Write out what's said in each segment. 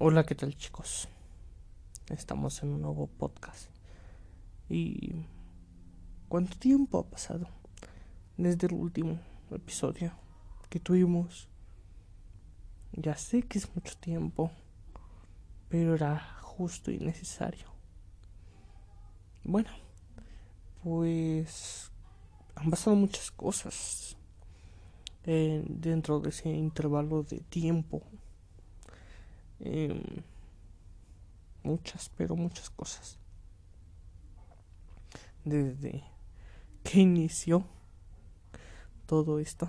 Hola, ¿qué tal chicos? Estamos en un nuevo podcast. ¿Y cuánto tiempo ha pasado desde el último episodio que tuvimos? Ya sé que es mucho tiempo, pero era justo y necesario. Bueno, pues han pasado muchas cosas eh, dentro de ese intervalo de tiempo. Em, muchas, pero muchas cosas. Desde que inició todo esto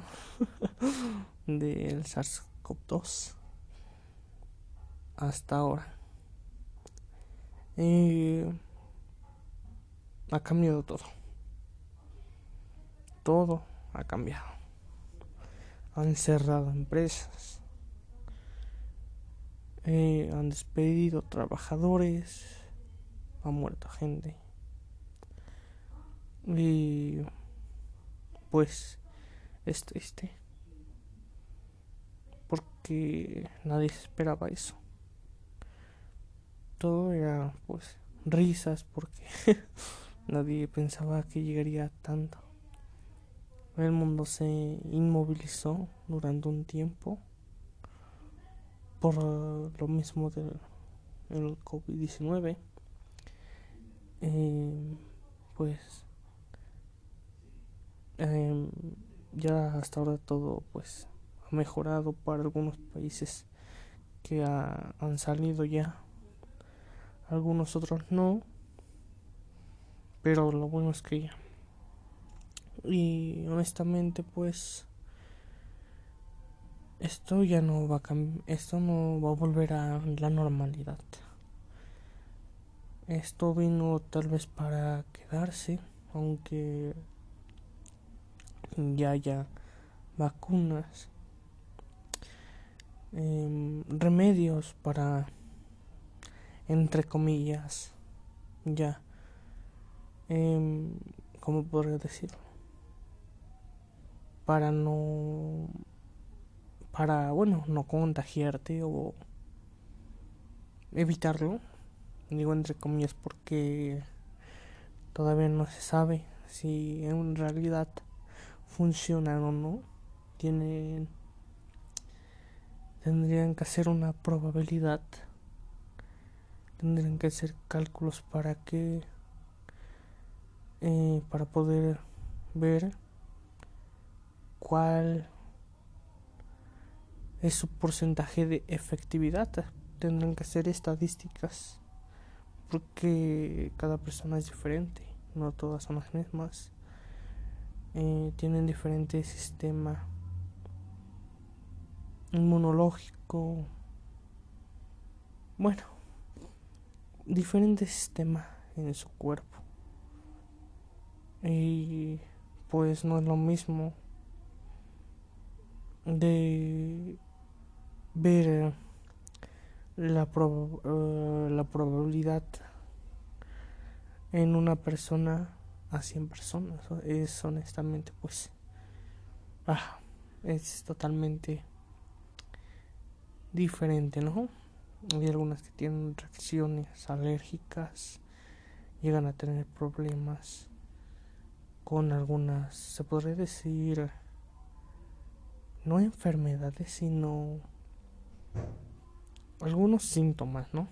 del SARS-CoV-2 hasta ahora. Eh, ha cambiado todo. Todo ha cambiado. Han cerrado empresas. Eh, han despedido trabajadores. Ha muerto gente. Y pues es triste. Porque nadie esperaba eso. Todo era pues risas porque nadie pensaba que llegaría tanto. El mundo se inmovilizó durante un tiempo por lo mismo del COVID-19. Eh, pues eh, ya hasta ahora todo pues ha mejorado para algunos países que han salido ya algunos otros no pero lo bueno es que ya y honestamente pues esto ya no va a cambiar esto no va a volver a la normalidad. Esto vino tal vez para quedarse aunque ya haya vacunas eh, remedios para entre comillas ya eh, cómo podría decirlo para no para bueno no contagiarte o evitarlo digo entre comillas porque todavía no se sabe si en realidad funcionan o no. Tienen tendrían que hacer una probabilidad tendrían que hacer cálculos para que eh, para poder ver cuál es su porcentaje de efectividad. Tendrán que hacer estadísticas porque cada persona es diferente no todas son las mismas. Eh, tienen diferente sistema inmunológico. Bueno diferente sistema en su cuerpo. Y pues no es lo mismo de ver la, uh, la probabilidad en una persona a 100 personas es honestamente pues ah, es totalmente diferente no hay algunas que tienen reacciones alérgicas llegan a tener problemas con algunas se podría decir no enfermedades sino algunos síntomas no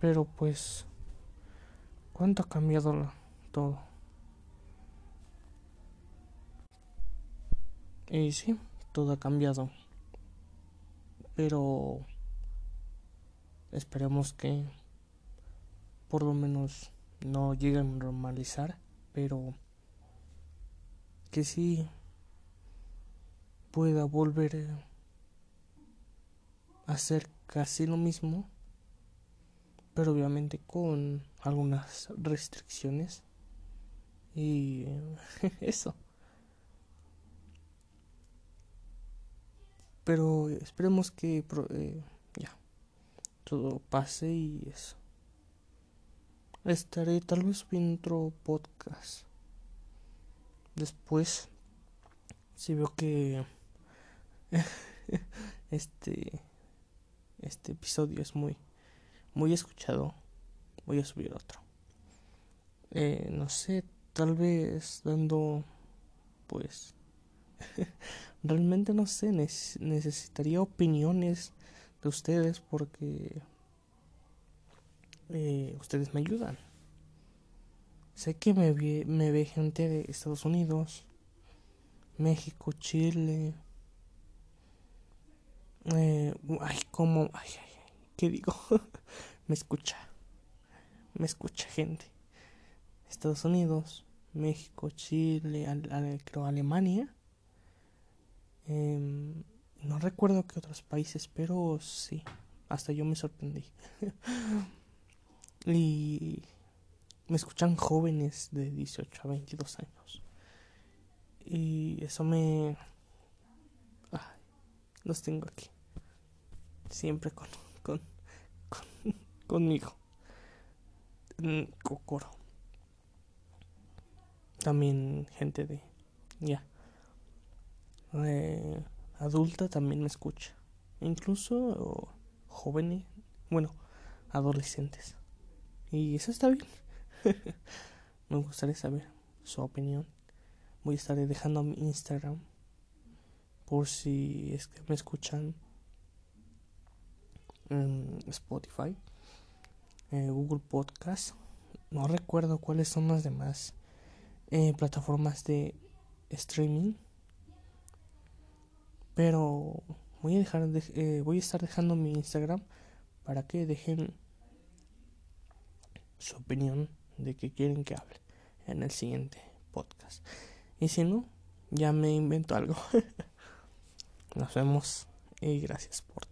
pero pues cuánto ha cambiado todo y sí todo ha cambiado. Pero esperemos que por lo menos no llegue a normalizar pero que sí pueda volver hacer casi lo mismo pero obviamente con algunas restricciones. Y eso. Pero esperemos que eh, ya todo pase y eso. Estaré tal vez viendo otro podcast después si veo que este este episodio es muy, muy escuchado, voy a subir otro. Eh, no sé, tal vez dando, pues, realmente no sé, necesitaría opiniones de ustedes porque eh, ustedes me ayudan. Sé que me ve, me ve gente de Estados Unidos, México, Chile. Eh, ay, como, ay, ay, ay, ¿qué digo? me escucha, me escucha gente. Estados Unidos, México, Chile, creo Alemania. Em, no recuerdo qué otros países, pero sí, hasta yo me sorprendí. y me escuchan jóvenes de 18 a 22 años. Y eso me... los tengo aquí. Siempre con, con, con conmigo. Cocoro. También gente de... Ya. Adulta también me escucha. Incluso jóvenes. Bueno, adolescentes. Y eso está bien. me gustaría saber su opinión. Voy a estar dejando mi Instagram por si es que me escuchan Spotify, en Google Podcast. No recuerdo cuáles son las demás eh, plataformas de streaming. Pero voy a dejar eh, voy a estar dejando mi Instagram para que dejen su opinión de que quieren que hable en el siguiente podcast. Y si no, ya me invento algo. Nos vemos y gracias por